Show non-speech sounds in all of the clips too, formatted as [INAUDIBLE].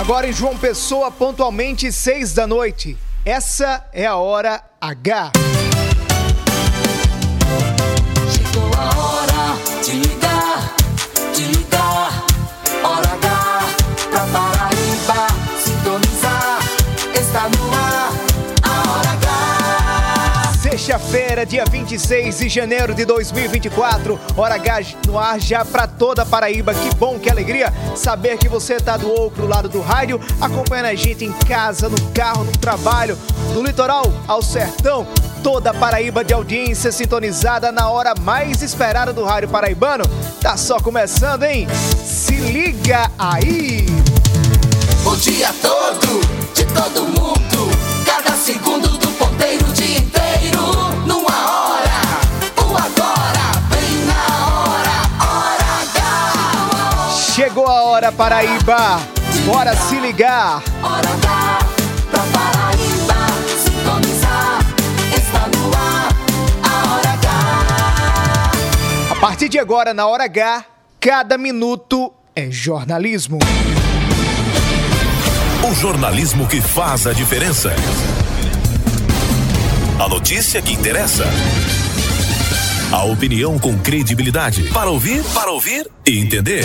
Agora em João Pessoa, pontualmente seis da noite. Essa é a hora H. Sexta-feira, dia 26 de janeiro de 2024. Hora H no ar já pra toda Paraíba. Que bom, que alegria saber que você tá do outro lado do rádio, acompanhando a gente em casa, no carro, no trabalho, do litoral ao sertão. Toda Paraíba de audiência sintonizada na hora mais esperada do rádio paraibano. Tá só começando, hein? Se liga aí! O dia todo, de todo mundo. Cada segundo do ponteiro, o Chegou a hora, Paraíba! Bora se ligar! Hora H pra Paraíba sintonizar. Está no ar, a hora H. A partir de agora, na hora H, cada minuto é jornalismo. O jornalismo que faz a diferença. A notícia que interessa. A opinião com credibilidade. Para ouvir, para ouvir e entender.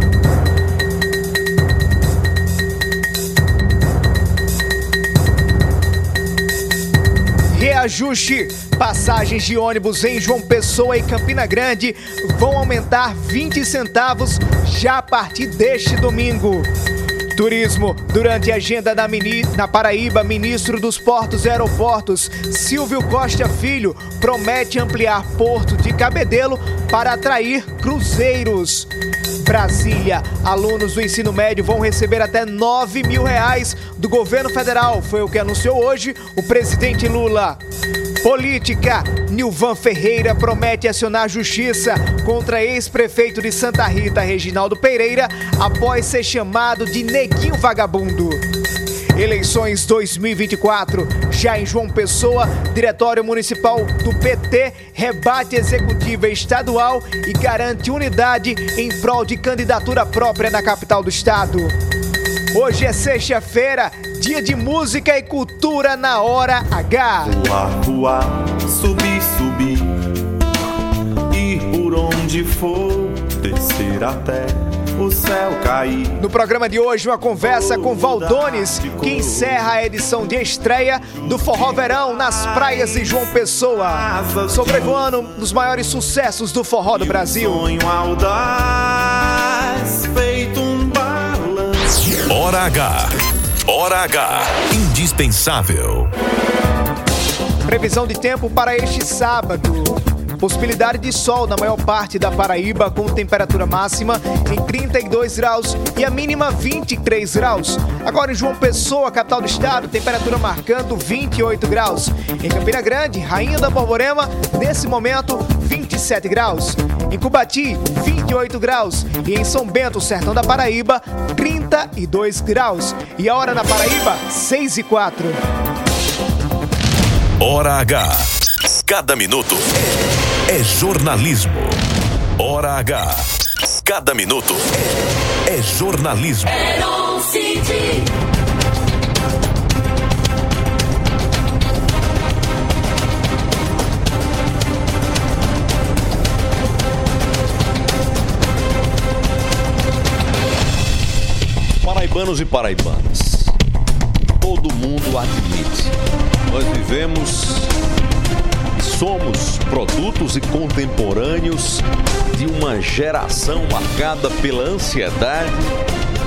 Reajuste. Passagens de ônibus em João Pessoa e Campina Grande vão aumentar 20 centavos já a partir deste domingo. Turismo. Durante a agenda da mini, na Paraíba, ministro dos Portos e Aeroportos, Silvio Costa Filho, promete ampliar Porto de Cabedelo para atrair cruzeiros. Brasília. Alunos do ensino médio vão receber até 9 mil reais do governo federal. Foi o que anunciou hoje o presidente Lula. Política. Nilvan Ferreira promete acionar justiça contra ex-prefeito de Santa Rita, Reginaldo Pereira, após ser chamado de neguinho vagabundo. Eleições 2024. Já em João Pessoa, Diretório Municipal do PT rebate executiva estadual e garante unidade em prol de candidatura própria na capital do estado. Hoje é sexta-feira, dia de música e cultura na hora H. Voar, voar, subir, subir. Ir por onde for, descer até o céu cair. No programa de hoje, uma conversa com Valdones, que encerra a edição de estreia do Forró Verão nas praias de João Pessoa. Sobrevoando um dos maiores sucessos do forró do Brasil. Sonho audaz, feito um balanço. Hora H. Hora H. Indispensável. Previsão de tempo para este sábado. Possibilidade de sol na maior parte da Paraíba, com temperatura máxima em 32 graus e a mínima 23 graus. Agora em João Pessoa, capital do estado, temperatura marcando 28 graus. Em Campina Grande, Rainha da Borborema, nesse momento 27 graus. Em Cubati, 28 graus. E em São Bento, sertão da Paraíba, 32 graus. E a hora na Paraíba, 6 e 4. Hora H. Cada minuto é jornalismo. Hora H. Cada minuto é jornalismo. Paraibanos e paraibanas, todo mundo admite, nós vivemos somos produtos e contemporâneos de uma geração marcada pela ansiedade,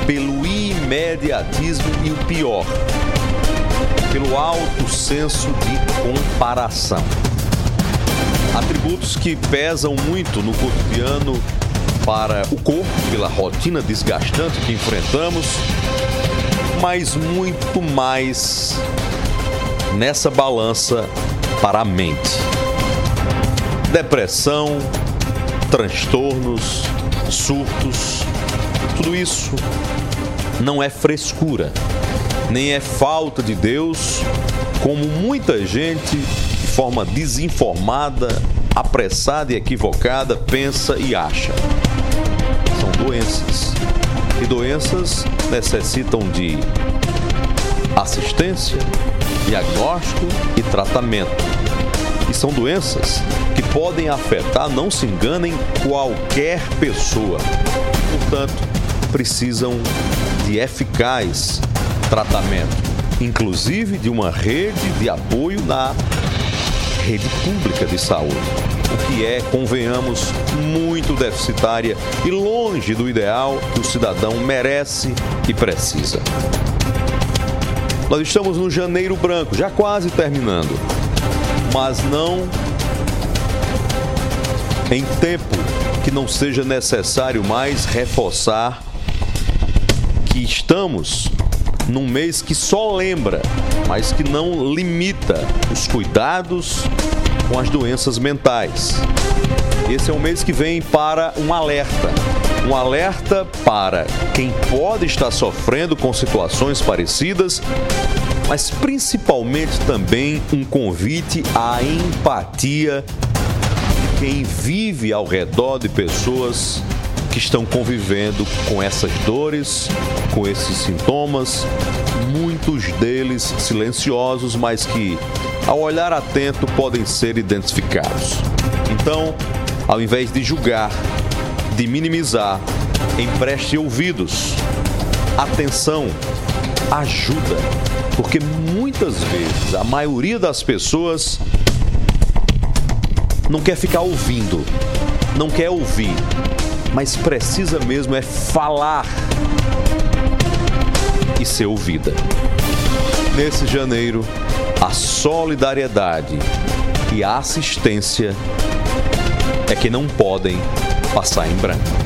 pelo imediatismo e o pior, pelo alto senso de comparação. Atributos que pesam muito no cotidiano para o corpo, pela rotina desgastante que enfrentamos, mas muito mais nessa balança para a mente. Depressão, transtornos, surtos. Tudo isso não é frescura, nem é falta de Deus, como muita gente, de forma desinformada, apressada e equivocada, pensa e acha. São doenças. E doenças necessitam de assistência, diagnóstico e tratamento. E são doenças que podem afetar, não se enganem, qualquer pessoa. Portanto, precisam de eficaz tratamento, inclusive de uma rede de apoio na rede pública de saúde, o que é, convenhamos, muito deficitária e longe do ideal que o cidadão merece e precisa. Nós estamos no janeiro branco, já quase terminando, mas não em tempo que não seja necessário mais reforçar que estamos num mês que só lembra, mas que não limita os cuidados com as doenças mentais. Esse é um mês que vem para um alerta. Um alerta para quem pode estar sofrendo com situações parecidas, mas principalmente também um convite à empatia de quem vive ao redor de pessoas que estão convivendo com essas dores, com esses sintomas, muitos deles silenciosos, mas que, ao olhar atento, podem ser identificados. Então, ao invés de julgar, de minimizar, empreste ouvidos, atenção, ajuda, porque muitas vezes a maioria das pessoas não quer ficar ouvindo, não quer ouvir, mas precisa mesmo é falar e ser ouvida. Nesse janeiro, a solidariedade e a assistência é que não podem passar em branco.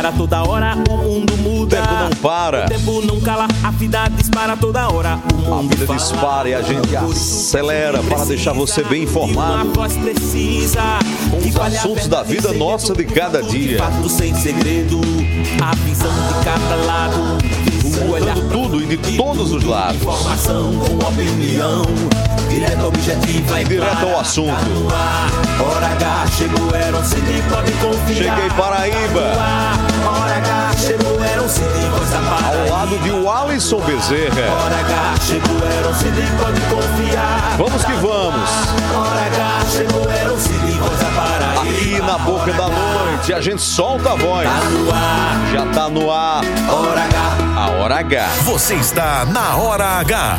Para toda hora, o mundo O muda. tempo não para. O tempo não cala, a vida dispara toda hora. O A mundo vida fala. dispara e a gente acelera para deixar você bem informado. voz precisa, Com os a assuntos da vida nossa de cada tudo de dia. fato sem segredo, a visão de cada lado. O olhar Contando tudo e de todos os lados. Informação com opinião, direto objetiva e Direto ao assunto. Tá Hora H, chegou, Heron Cid, pode confiar. Cheguei Paraíba. Tá Hora H, Ao lado de Alisson Bezerra. Hora H. Vamos que vamos. Hora H. Aqui na boca da noite, a gente solta a voz. Tá Já tá no ar Hora H. a hora H. Você está na Hora H.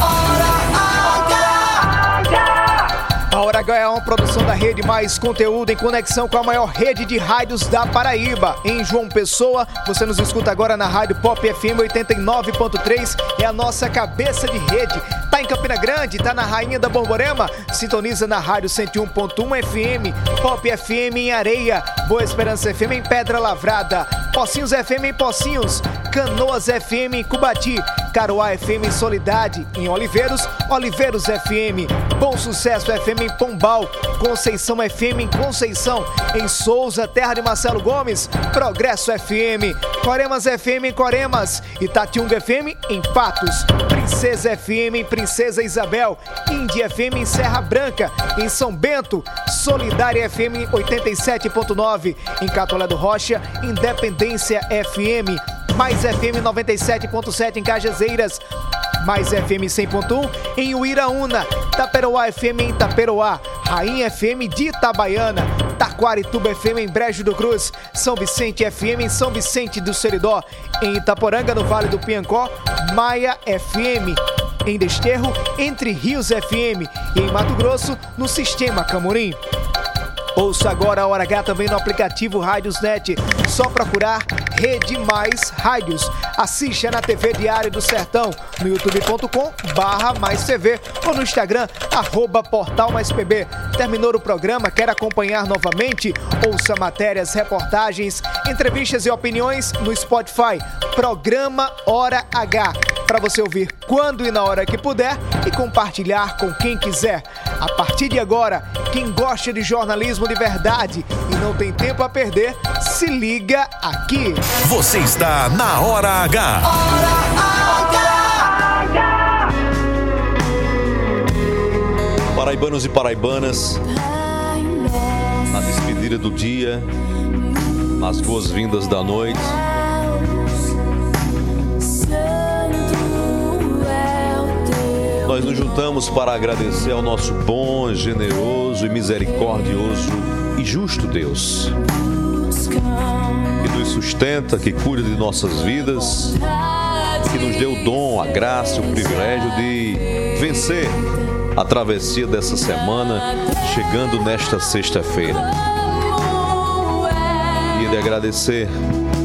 Hora H é uma produção da rede Mais Conteúdo em conexão com a maior rede de rádios da Paraíba. Em João Pessoa, você nos escuta agora na Rádio Pop FM 89.3, é a nossa cabeça de rede. Tá em Campina Grande, tá na Rainha da Borborema, sintoniza na Rádio 101.1 FM, Pop FM em Areia, Boa Esperança FM em Pedra Lavrada, Pocinhos FM em Pocinhos, Canoas FM em Cubati, Caroá FM em Solidade, em Oliveiros, Oliveiros FM, Bom Sucesso FM em Pombal, Conceição FM em Conceição, em Souza, terra de Marcelo Gomes, Progresso FM, Coremas FM em Coremas, Itatiunga FM em Patos, Princesa FM em Princesa Isabel, Índia FM em Serra Branca, em São Bento, Solidária FM em 87.9, em Catolé do Rocha, Independência FM, mais FM 97.7 em Cajazeiras, mais FM 100.1 em Uiraúna, Taperoá FM em Taperoá, Rainha FM de Itabaiana, Taquarituba FM em Brejo do Cruz, São Vicente FM em São Vicente do Seridó, em Itaporanga no Vale do Piancó, Maia FM em Desterro, Entre Rios FM e em Mato Grosso no Sistema Camorim. Ouça agora a Hora H também no aplicativo Rádiosnet. Só procurar Rede Mais Rádios. Assista na TV Diário do Sertão, no youtube.com barra mais TV ou no Instagram, arroba portal mais PB. Terminou o programa, quer acompanhar novamente? Ouça matérias, reportagens, entrevistas e opiniões no Spotify. Programa Hora H. Para você ouvir quando e na hora que puder e compartilhar com quem quiser. A partir de agora, quem gosta de jornalismo de verdade e não tem tempo a perder, se liga aqui. Você está na Hora H. Paraibanos e paraibanas, na despedida do dia, nas boas-vindas da noite. Nós nos juntamos para agradecer ao nosso bom, generoso e misericordioso e justo Deus, que nos sustenta, que cuida de nossas vidas, que nos deu o dom, a graça o privilégio de vencer a travessia dessa semana, chegando nesta sexta-feira. E de agradecer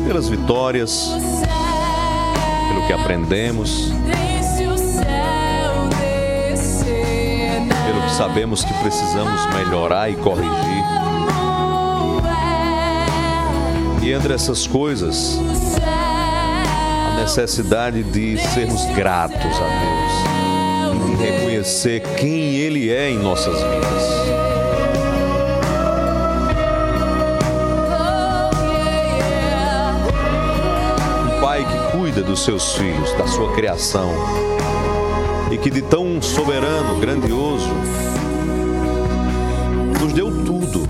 pelas vitórias, pelo que aprendemos, sabemos que precisamos melhorar e corrigir. E entre essas coisas, a necessidade de sermos gratos a Deus, de reconhecer quem Ele é em nossas vidas. Um pai que cuida dos seus filhos, da sua criação, e que de tão soberano, grandioso, nos deu tudo,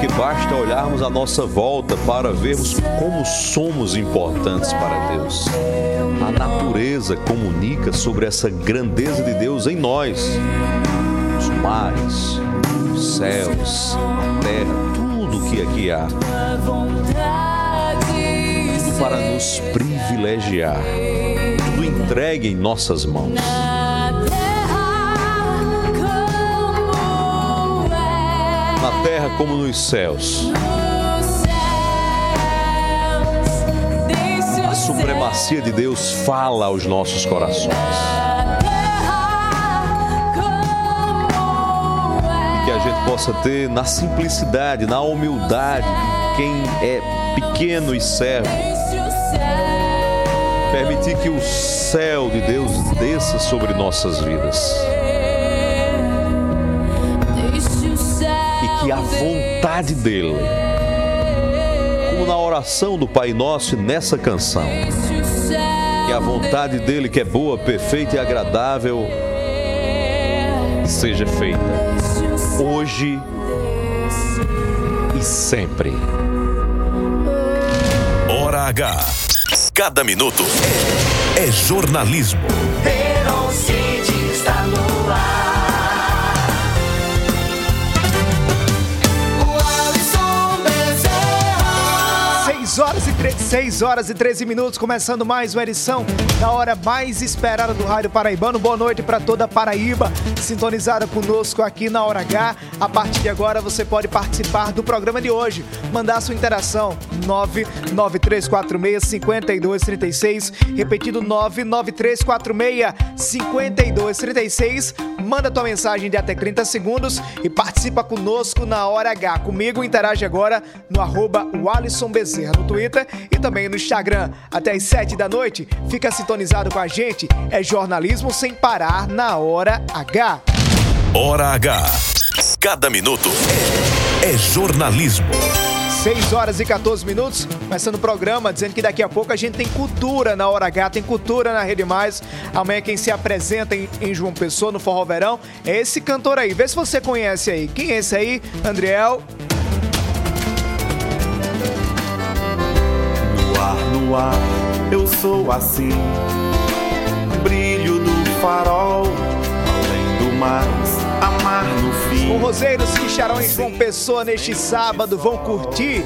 que basta olharmos à nossa volta para vermos como somos importantes para Deus. A natureza comunica sobre essa grandeza de Deus em nós. Os mares, os céus, a terra, tudo que aqui há. Tudo para nos privilegiar. Tudo entregue em nossas mãos. Como nos céus. A supremacia de Deus fala aos nossos corações. E que a gente possa ter na simplicidade, na humildade de quem é pequeno e servo. Permitir que o céu de Deus desça sobre nossas vidas. E a vontade dele como na oração do Pai Nosso e nessa canção. Que a vontade dele, que é boa, perfeita e agradável, seja feita hoje e sempre. Hora H. Cada minuto é jornalismo. 6 horas e 3, 6 horas e 13 minutos, começando mais uma edição da hora mais esperada do Rádio Paraibano. Boa noite para toda Paraíba, sintonizada conosco aqui na Hora H. A partir de agora você pode participar do programa de hoje, mandar sua interação 993465236, repetido 993465236. Manda tua mensagem de até 30 segundos e participa conosco na Hora H. Comigo interage agora no arroba Alisson Bezerra no Twitter e também no Instagram. Até às 7 da noite, fica sintonizado com a gente. É jornalismo sem parar na Hora H. Hora H. Cada minuto é jornalismo. 6 horas e 14 minutos, começando o programa, dizendo que daqui a pouco a gente tem cultura na Hora H, tem cultura na Rede Mais. Amanhã quem se apresenta em, em João Pessoa, no Forró Verão, é esse cantor aí. Vê se você conhece aí. Quem é esse aí, Andriel? No ar, no ar, eu sou assim. Brilho do farol, além do mais, Os roseiros que em João Pessoa neste sábado vão curtir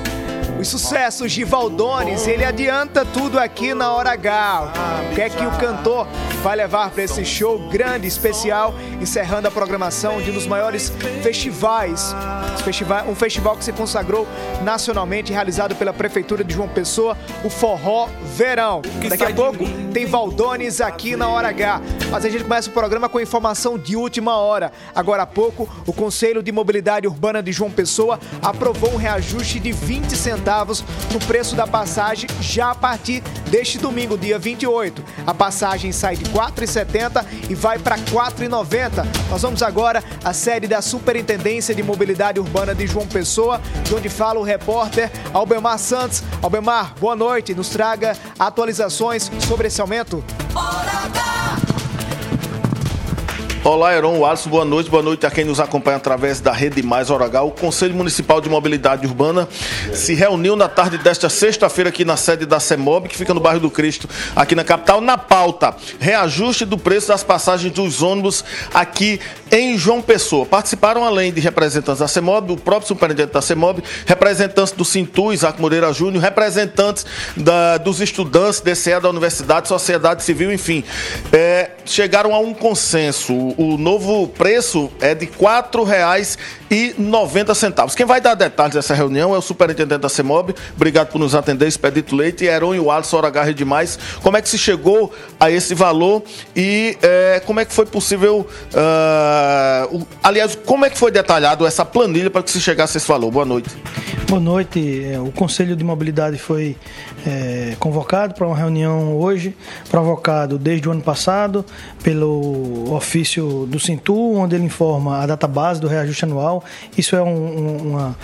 Os sucessos de Valdones, ele adianta tudo aqui na hora H. O que é que o cantor vai levar para esse show grande, especial, encerrando a programação de um dos maiores festivais, um festival que se consagrou nacionalmente, realizado pela Prefeitura de João Pessoa, o Forró Verão. Daqui a pouco tem Valdones aqui na hora H. Mas a gente começa o programa com informação de última hora. Agora há pouco, o Conselho de Mobilidade Urbana de João Pessoa aprovou um reajuste de 20 centavos no preço da passagem já a partir deste domingo, dia 28. A passagem sai de R$ 4,70 e vai para R$ 4,90. Nós vamos agora à sede da Superintendência de Mobilidade Urbana de João Pessoa, de onde fala o repórter Albemar Santos. Albemar, boa noite. Nos traga atualizações sobre esse aumento. Heron Alisson, boa noite. Boa noite a quem nos acompanha através da Rede Mais Orogal. O Conselho Municipal de Mobilidade Urbana se reuniu na tarde desta sexta-feira aqui na sede da CEMOB, que fica no bairro do Cristo, aqui na capital, na pauta. Reajuste do preço das passagens dos ônibus aqui em João Pessoa. Participaram, além de representantes da CEMOB, o próprio superintendente da CEMOB, representantes do Sintu, Isaac Moreira Júnior, representantes da, dos estudantes DCE da Universidade, Sociedade Civil, enfim. É, chegaram a um consenso o novo preço é de R$ 4,90. Quem vai dar detalhes dessa reunião é o superintendente da CEMOB. Obrigado por nos atender, Expedito Leite, Heron e o Alisson Hora demais. Como é que se chegou a esse valor e é, como é que foi possível. Uh, aliás, como é que foi detalhado essa planilha para que se chegasse a esse valor? Boa noite. Boa noite. É, o Conselho de Mobilidade foi é, convocado para uma reunião hoje, provocado desde o ano passado pelo ofício do Cintu, onde ele informa a data base do reajuste anual. Isso é um, um, uma,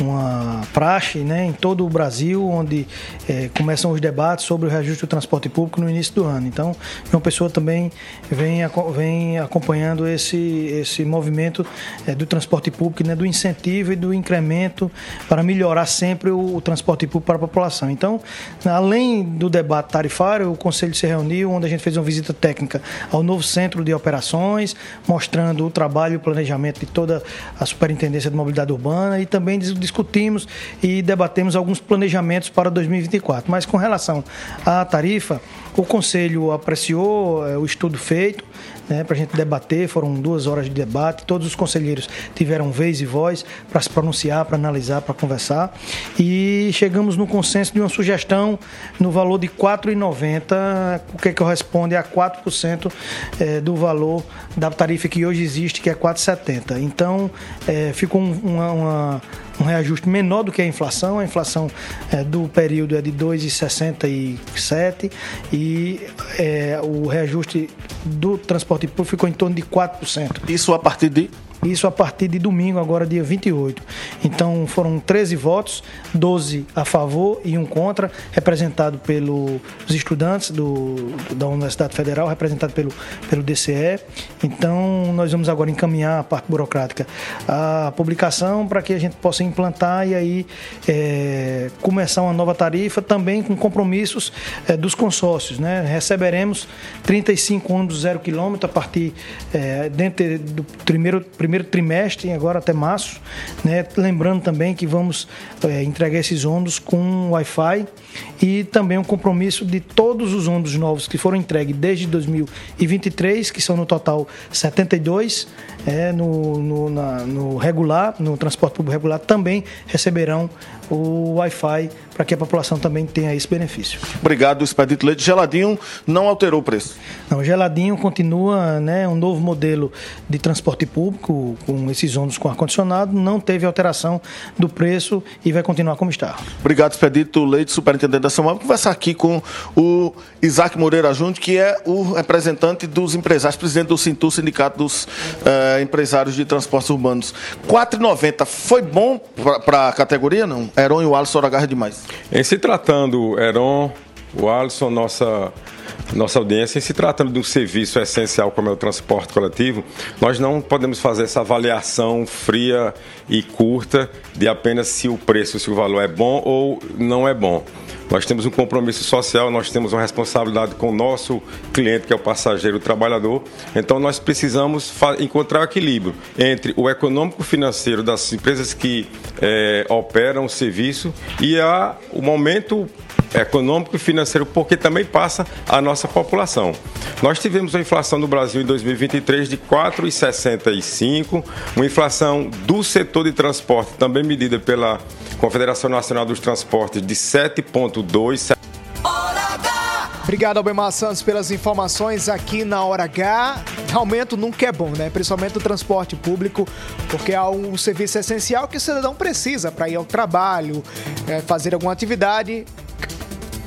uma praxe né, em todo o Brasil, onde é, começam os debates sobre o reajuste do transporte público no início do ano. Então, uma pessoa também vem, vem acompanhando esse, esse movimento é, do transporte público, né, do incentivo e do incremento para melhorar sempre o, o transporte público para a população. Então, além do debate tarifário, o Conselho se reuniu, onde a gente fez uma visita técnica ao novo centro de operações mostrando o trabalho e o planejamento de toda a Superintendência de Mobilidade Urbana e também discutimos e debatemos alguns planejamentos para 2024. Mas com relação à tarifa, o Conselho apreciou é, o estudo feito, né, para a gente debater. Foram duas horas de debate. Todos os conselheiros tiveram vez e voz para se pronunciar, para analisar, para conversar. E chegamos no consenso de uma sugestão no valor de R$ 4,90, o que corresponde a 4% é, do valor da tarifa que hoje existe, que é R$ 4,70. Então, é, ficou uma, uma um reajuste menor do que a inflação. A inflação é, do período é de 2,67 e é, o reajuste do transporte público ficou em torno de 4%. Isso a partir de isso a partir de domingo, agora dia 28. Então foram 13 votos, 12 a favor e um contra, representado pelos estudantes do, da Universidade Federal, representado pelo, pelo DCE. Então nós vamos agora encaminhar a parte burocrática a publicação para que a gente possa implantar e aí é, começar uma nova tarifa também com compromissos é, dos consórcios. Né? Receberemos 35 ônibus zero quilômetro a partir é, dentro do primeiro, primeiro primeiro trimestre, agora até março. Né? Lembrando também que vamos é, entregar esses ônibus com Wi-Fi e também um compromisso de todos os ônibus novos que foram entregues desde 2023, que são no total 72, é, no, no, na, no regular, no transporte público regular, também receberão o Wi-Fi para que a população também tenha esse benefício. Obrigado, Expedito Leite. Geladinho não alterou o preço? Não, Geladinho continua né, um novo modelo de transporte público com esses ônibus com ar-condicionado, não teve alteração do preço e vai continuar como está. Obrigado, Expedito Leite, superintendente da Vamos conversar aqui com o Isaac Moreira Júnior, que é o representante dos empresários, presidente do Sintu, Sindicato dos uh, Empresários de Transportes Urbanos. 4,90 foi bom para a categoria, não? Heron e o Alisson agarra demais. Em se tratando, Heron, o Alisson, nossa nossa audiência, em se tratando de um serviço essencial como é o transporte coletivo, nós não podemos fazer essa avaliação fria e curta de apenas se o preço, se o valor é bom ou não é bom. Nós temos um compromisso social, nós temos uma responsabilidade com o nosso cliente, que é o passageiro, o trabalhador. Então, nós precisamos encontrar o equilíbrio entre o econômico financeiro das empresas que é, operam o serviço e a, o momento econômico e financeiro, porque também passa a nossa população. Nós tivemos uma inflação no Brasil em 2023 de 4,65, uma inflação do setor de transporte, também medida pela Confederação Nacional dos Transportes, de 7,2. Obrigado, Albemar Santos, pelas informações aqui na Hora H. Aumento nunca é bom, né? Principalmente o transporte público, porque é um serviço essencial que o cidadão precisa para ir ao trabalho, é, fazer alguma atividade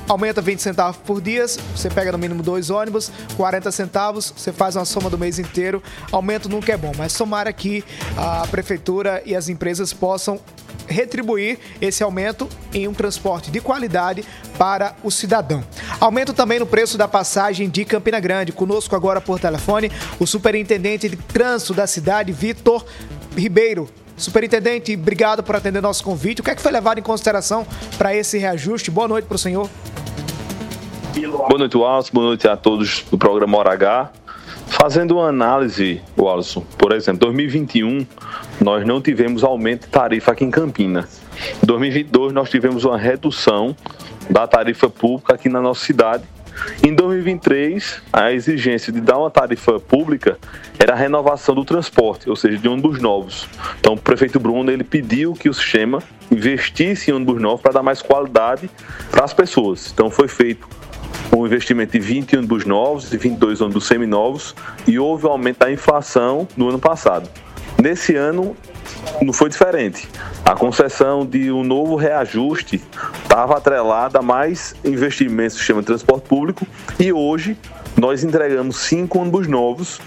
aumenta 20 centavos por dia, você pega no mínimo dois ônibus, 40 centavos, você faz uma soma do mês inteiro. Aumento nunca é bom, mas somar aqui a prefeitura e as empresas possam retribuir esse aumento em um transporte de qualidade para o cidadão. Aumento também no preço da passagem de Campina Grande. Conosco agora por telefone o superintendente de trânsito da cidade, Vitor Ribeiro. Superintendente, obrigado por atender nosso convite. O que é que foi levado em consideração para esse reajuste? Boa noite para o senhor. Boa noite, Wallace. Boa noite a todos do programa Hora H. Fazendo uma análise, Wallace, por exemplo, 2021 nós não tivemos aumento de tarifa aqui em Campina. Em 2022 nós tivemos uma redução da tarifa pública aqui na nossa cidade. Em 2023, a exigência de dar uma tarifa pública era a renovação do transporte, ou seja, de ônibus novos. Então, o prefeito Bruno ele pediu que o sistema investisse em ônibus novos para dar mais qualidade para as pessoas. Então, foi feito um investimento de 20 ônibus novos e 22 ônibus seminovos e houve um aumento da inflação no ano passado. Nesse ano não foi diferente. A concessão de um novo reajuste estava atrelada a mais investimentos no sistema de transporte público e hoje nós entregamos cinco ônibus novos,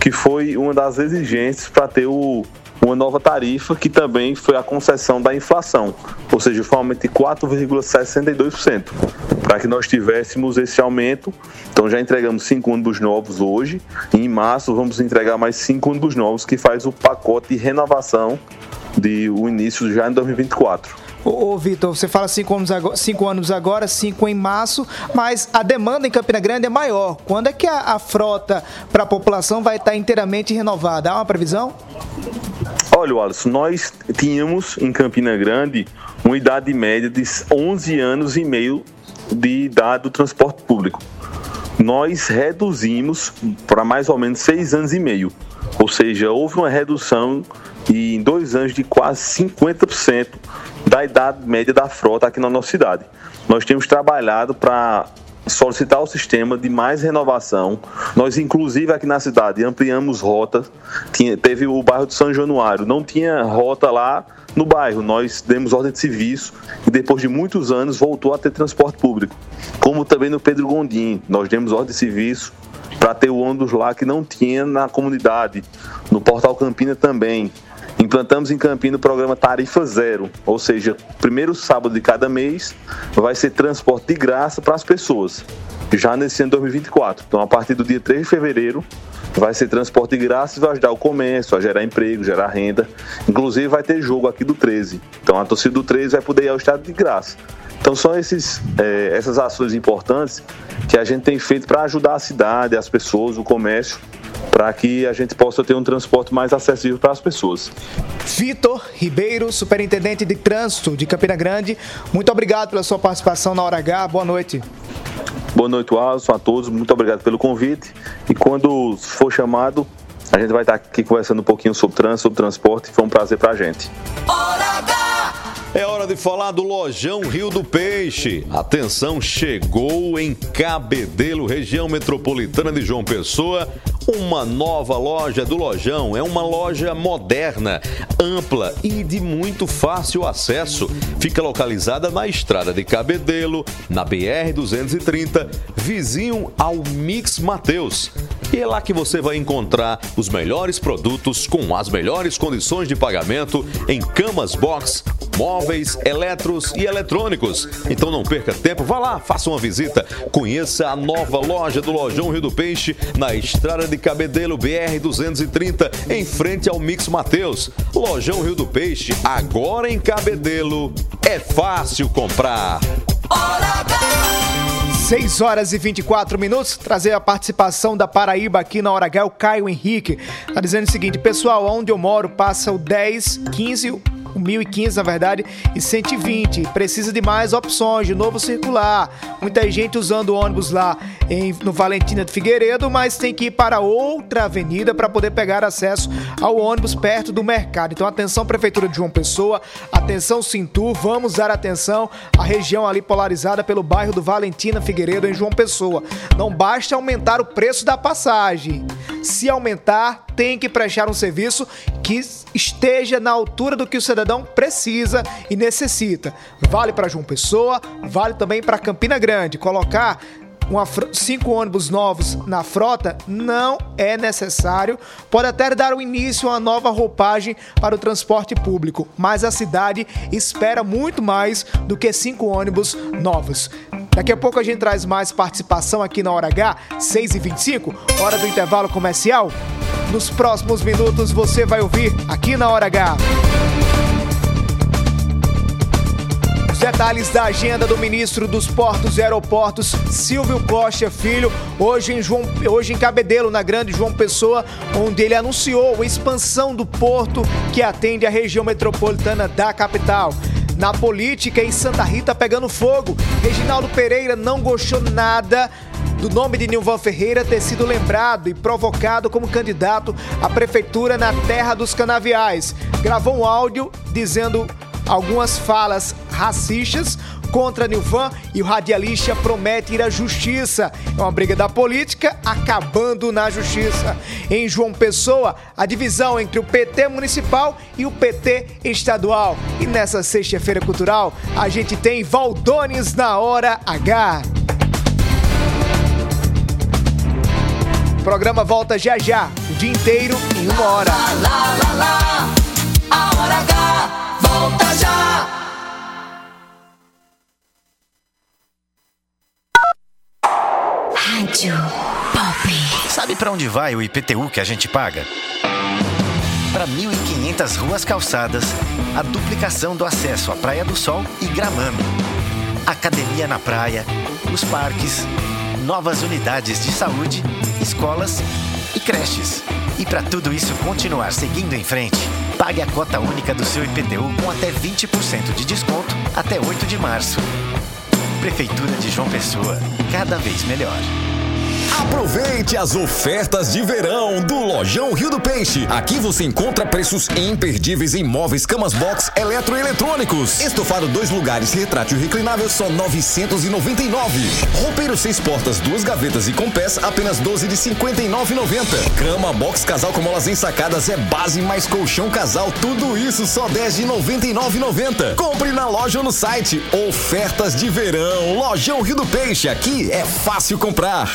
que foi uma das exigências para ter o, uma nova tarifa, que também foi a concessão da inflação, ou seja, foi um aumento de 4,62%. Para que nós tivéssemos esse aumento, então já entregamos cinco ônibus novos hoje, e em março vamos entregar mais cinco ônibus novos, que faz o pacote de renovação de o início já em 2024. Ô, Vitor, você fala cinco anos, agora, cinco anos agora, cinco em março, mas a demanda em Campina Grande é maior. Quando é que a, a frota para a população vai estar inteiramente renovada? Há uma previsão? Olha, Wallace, nós tínhamos em Campina Grande uma idade média de 11 anos e meio de idade do transporte público. Nós reduzimos para mais ou menos 6 anos e meio. Ou seja, houve uma redução em dois anos de quase 50% da idade média da frota aqui na nossa cidade. Nós temos trabalhado para solicitar o sistema de mais renovação. Nós, inclusive, aqui na cidade, ampliamos rotas. Teve o bairro de São Januário, não tinha rota lá no bairro. Nós demos ordem de serviço e, depois de muitos anos, voltou a ter transporte público. Como também no Pedro Gondim, nós demos ordem de serviço para ter o ônibus lá que não tinha na comunidade. No Portal Campina também. Implantamos em Campina o programa Tarifa Zero, ou seja, primeiro sábado de cada mês vai ser transporte de graça para as pessoas, já nesse ano 2024. Então, a partir do dia 3 de fevereiro, vai ser transporte de graça e vai ajudar o comércio a gerar emprego, gerar renda. Inclusive, vai ter jogo aqui do 13. Então, a torcida do 13 vai poder ir ao estado de graça. Então, são esses, é, essas ações importantes que a gente tem feito para ajudar a cidade, as pessoas, o comércio para que a gente possa ter um transporte mais acessível para as pessoas. Vitor Ribeiro, superintendente de trânsito de Campina Grande, muito obrigado pela sua participação na Hora H. Boa noite. Boa noite, Alisson, a todos. Muito obrigado pelo convite. E quando for chamado, a gente vai estar aqui conversando um pouquinho sobre trânsito, sobre transporte. Foi um prazer para a gente. Hora H! É hora de falar do Lojão Rio do Peixe. Atenção, chegou em Cabedelo, região metropolitana de João Pessoa, uma nova loja do Lojão. É uma loja moderna, ampla e de muito fácil acesso. Fica localizada na estrada de Cabedelo, na BR 230, vizinho ao Mix Mateus. E é lá que você vai encontrar os melhores produtos com as melhores condições de pagamento em camas box, móveis, eletros e eletrônicos. Então não perca tempo, vá lá, faça uma visita, conheça a nova loja do Lojão Rio do Peixe na estrada de Cabedelo BR 230, em frente ao Mix Mateus. Lojão Rio do Peixe, agora em Cabedelo, é fácil comprar. 6 horas e 24 minutos. Trazer a participação da Paraíba aqui na Hora H, o Caio Henrique. Tá dizendo o seguinte: pessoal, onde eu moro passa o 10, 15, o 1015 na verdade, e 120. Precisa de mais opções, de novo circular. Muita gente usando ônibus lá em, no Valentina de Figueiredo, mas tem que ir para outra avenida para poder pegar acesso ao ônibus perto do mercado. Então, atenção, Prefeitura de João Pessoa, atenção, Cintur, vamos dar atenção à região ali polarizada pelo bairro do Valentina Figueiredo, em João Pessoa. Não basta aumentar o preço da passagem. Se aumentar, tem que prestar um serviço que esteja na altura do que o cidadão precisa e necessita. Vale para João Pessoa, vale também para Campina Grande. Colocar uma, cinco ônibus novos na frota não é necessário. Pode até dar o início a uma nova roupagem para o transporte público, mas a cidade espera muito mais do que cinco ônibus novos. Daqui a pouco a gente traz mais participação aqui na Hora H, 6h25, hora do intervalo comercial. Nos próximos minutos você vai ouvir aqui na Hora H. Detalhes da agenda do ministro dos Portos e Aeroportos, Silvio Costa Filho, hoje em, João, hoje em Cabedelo, na Grande João Pessoa, onde ele anunciou a expansão do porto que atende a região metropolitana da capital. Na política, em Santa Rita pegando fogo, Reginaldo Pereira não gostou nada do nome de Nilvan Ferreira ter sido lembrado e provocado como candidato à prefeitura na terra dos canaviais. Gravou um áudio dizendo algumas falas racistas contra Nilvan e o radialista promete ir à justiça. É uma briga da política acabando na justiça. Em João Pessoa, a divisão entre o PT municipal e o PT estadual. E nessa sexta-feira cultural, a gente tem Valdones na hora H. O programa volta já já, o dia inteiro em uma hora. Lá, lá, lá, a hora. Rádio Pop. Sabe pra onde vai o IPTU que a gente paga? Para 1.500 ruas calçadas, a duplicação do acesso à Praia do Sol e Gramame, academia na praia, os parques, novas unidades de saúde, escolas e creches. E para tudo isso continuar seguindo em frente, pague a cota única do seu IPTU com até 20% de desconto até 8 de março. Prefeitura de João Pessoa, cada vez melhor. Aproveite as ofertas de verão do Lojão Rio do Peixe. Aqui você encontra preços imperdíveis em móveis, camas box, eletroeletrônicos. Estofado dois lugares, retrátil reclinável, só 999. Roupeiro seis portas, duas gavetas e com pés, apenas 12 de 59,90. Cama box casal com molas ensacadas é base mais colchão casal, tudo isso só 10 de 99,90. Compre na loja ou no site. Ofertas de verão, Lojão Rio do Peixe. Aqui é fácil comprar.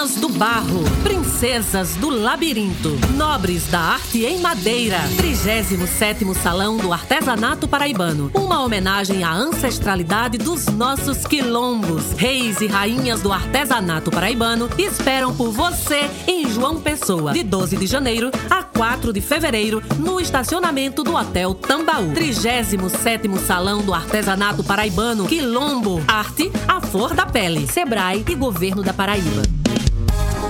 Rainhas do Barro, Princesas do Labirinto, Nobres da Arte em Madeira, 37 Salão do Artesanato Paraibano, uma homenagem à ancestralidade dos nossos quilombos. Reis e rainhas do artesanato paraibano esperam por você em João Pessoa, de 12 de janeiro a 4 de fevereiro, no estacionamento do Hotel Tambaú. 37 Salão do Artesanato Paraibano, Quilombo, Arte, a Flor da Pele, Sebrae e Governo da Paraíba.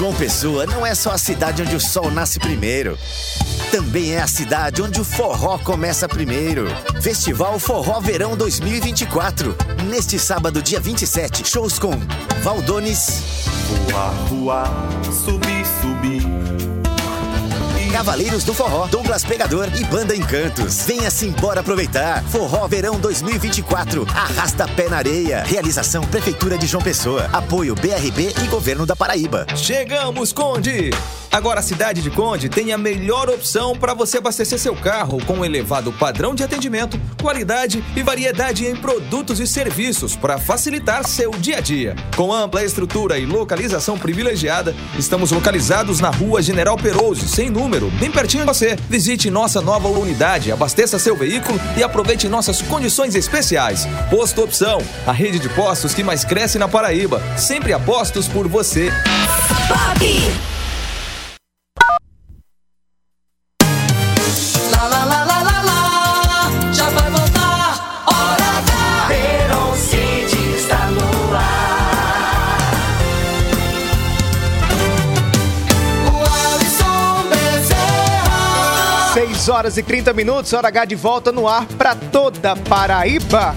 João Pessoa não é só a cidade onde o sol nasce primeiro. Também é a cidade onde o forró começa primeiro. Festival Forró Verão 2024. Neste sábado, dia 27, shows com Valdones, Voar, voar, subir, subir. Cavaleiros do Forró, Douglas Pegador e Banda Encantos. Venha-se embora aproveitar. Forró Verão 2024. Arrasta pé na areia. Realização Prefeitura de João Pessoa. Apoio BRB e Governo da Paraíba. Chegamos, Conde! Agora a cidade de Conde tem a melhor opção para você abastecer seu carro com um elevado padrão de atendimento, qualidade e variedade em produtos e serviços para facilitar seu dia a dia. Com ampla estrutura e localização privilegiada, estamos localizados na Rua General Perouse, sem número, bem pertinho de você. Visite nossa nova unidade, abasteça seu veículo e aproveite nossas condições especiais. Posto Opção, a rede de postos que mais cresce na Paraíba. Sempre apostos por você. Horas e 30 minutos, hora H de volta no ar para toda Paraíba.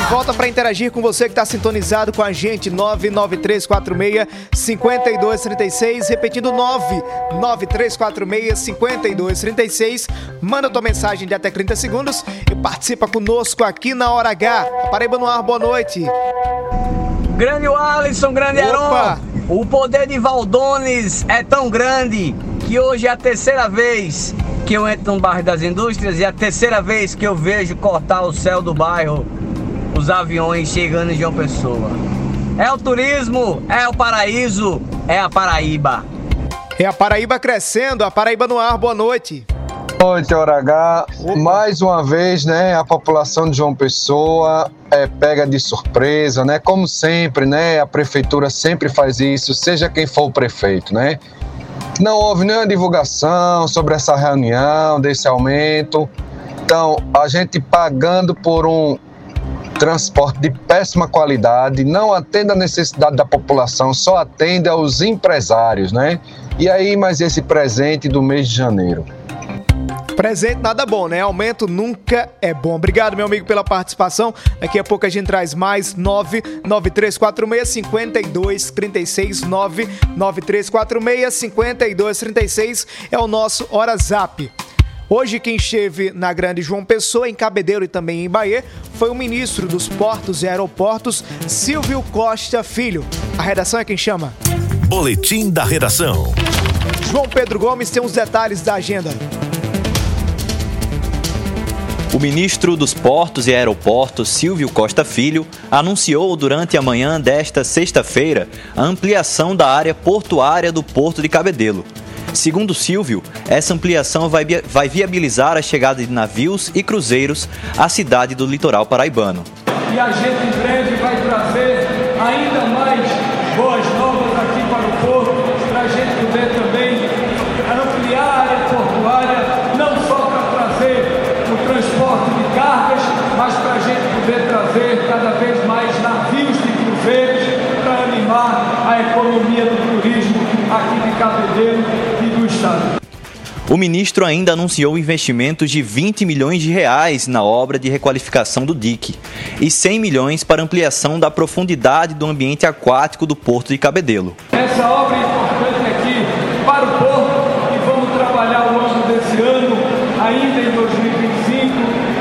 De volta para interagir com você que está sintonizado com a gente, 99346 5236, repetindo 99346 5236. Manda tua mensagem de até 30 segundos e participa conosco aqui na Hora H. Paraíba no ar, boa noite. Grande Alisson, grande Heron. O poder de Valdones é tão grande que hoje é a terceira vez que eu entro no bairro das indústrias e é a terceira vez que eu vejo cortar o céu do bairro os aviões chegando em João Pessoa. É o turismo, é o paraíso, é a Paraíba. É a Paraíba crescendo, a Paraíba no ar, boa noite. Boa noite, Hora H. Mais uma vez, né, a população de João Pessoa é pega de surpresa, né? Como sempre, né, a prefeitura sempre faz isso, seja quem for o prefeito, né? Não houve nenhuma divulgação sobre essa reunião, desse aumento. Então, a gente pagando por um transporte de péssima qualidade, não atende a necessidade da população, só atende aos empresários, né? E aí, mais esse presente do mês de janeiro. Presente nada bom, né? Aumento nunca é bom. Obrigado, meu amigo, pela participação. Daqui a pouco a gente traz mais 99346-5236. 99346-5236 é o nosso Hora Zap. Hoje quem esteve na Grande João Pessoa, em Cabedeiro e também em Bahia, foi o ministro dos Portos e Aeroportos, Silvio Costa Filho. A redação é quem chama. Boletim da redação. João Pedro Gomes tem os detalhes da agenda. O ministro dos Portos e Aeroportos, Silvio Costa Filho, anunciou durante a manhã desta sexta-feira a ampliação da área portuária do Porto de Cabedelo. Segundo Silvio, essa ampliação vai, vai viabilizar a chegada de navios e cruzeiros à cidade do litoral paraibano. E a gente em breve vai trazer ainda mais boas novas aqui para o Porto, para a gente poder também ampliar a área portuária, não só para trazer o transporte de cargas, mas para a gente poder trazer cada vez mais navios de cruzeiros para animar a economia do turismo Cabedelo e do Estado. O ministro ainda anunciou investimentos de 20 milhões de reais na obra de requalificação do dique e 100 milhões para ampliação da profundidade do ambiente aquático do Porto de Cabedelo. Essa obra é importante aqui para o Porto e vamos trabalhar o ano desse ano, ainda em 2025.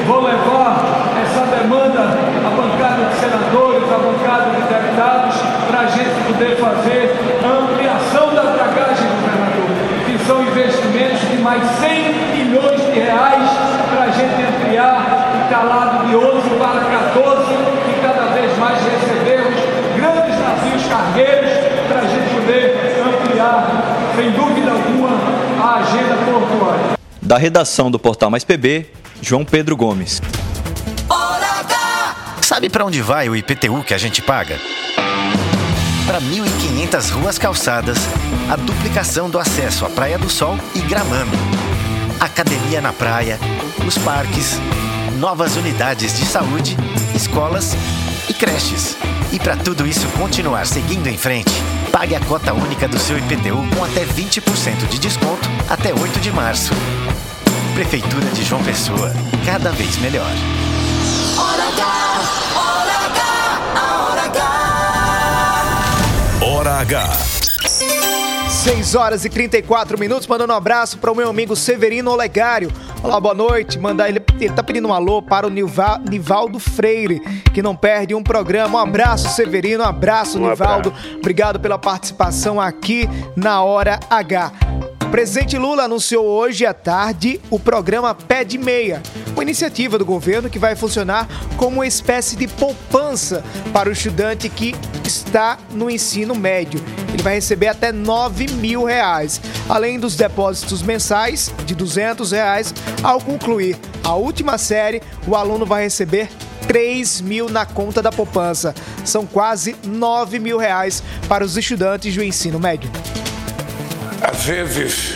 Vou levar essa demanda à bancada de senadores, à bancada de deputados, para a gente poder fazer a ampliação da dragagem, governador, que são investimentos de mais 100 milhões de reais para a gente ampliar o calado de 11 para 14 e cada vez mais recebermos grandes navios cargueiros para a gente poder ampliar, sem dúvida alguma, a agenda portuária. Da redação do Portal Mais PB, João Pedro Gomes. Sabe para onde vai o IPTU que a gente paga? Para 1.500 ruas calçadas, a duplicação do acesso à Praia do Sol e Gramame, academia na praia, os parques, novas unidades de saúde, escolas e creches. E para tudo isso continuar seguindo em frente, pague a cota única do seu IPTU com até 20% de desconto até 8 de março. Prefeitura de João Pessoa, cada vez melhor. Hora H, hora H, a hora H. Hora H. 6 horas e 34 minutos, mandando um abraço para o meu amigo Severino Olegário. Olá, boa noite. Mandar ele, ele tá pedindo um alô para o Nival, Nivaldo Freire, que não perde um programa. Um abraço, Severino, um abraço, Um Nivaldo. abraço. Obrigado pela participação aqui na Hora H. Presidente Lula anunciou hoje à tarde o programa Pé de Meia, uma iniciativa do governo que vai funcionar como uma espécie de poupança para o estudante que está no ensino médio. Ele vai receber até 9 mil reais, além dos depósitos mensais de 200 reais. Ao concluir a última série, o aluno vai receber 3 mil na conta da poupança. São quase 9 mil reais para os estudantes do ensino médio. Às vezes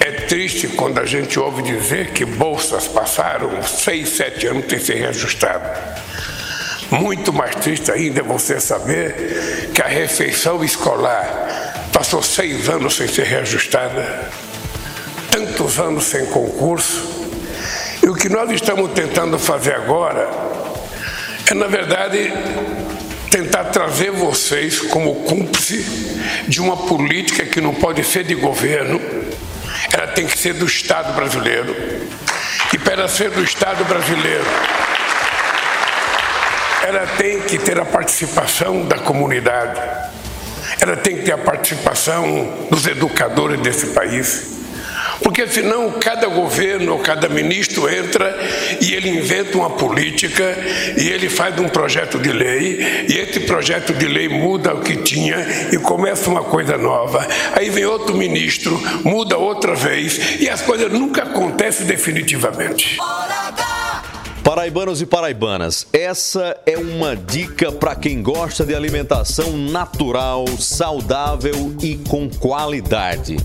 é triste quando a gente ouve dizer que bolsas passaram seis, sete anos sem ser reajustadas. Muito mais triste ainda é você saber que a refeição escolar passou seis anos sem ser reajustada, tantos anos sem concurso. E o que nós estamos tentando fazer agora é, na verdade, tentar trazer vocês como cúmplice de uma política que não pode ser de governo, ela tem que ser do Estado brasileiro. E para ser do Estado brasileiro, ela tem que ter a participação da comunidade, ela tem que ter a participação dos educadores desse país. Porque senão cada governo ou cada ministro entra e ele inventa uma política e ele faz um projeto de lei e esse projeto de lei muda o que tinha e começa uma coisa nova. Aí vem outro ministro, muda outra vez e as coisas nunca acontecem definitivamente. Paraibanos e paraibanas, essa é uma dica para quem gosta de alimentação natural, saudável e com qualidade.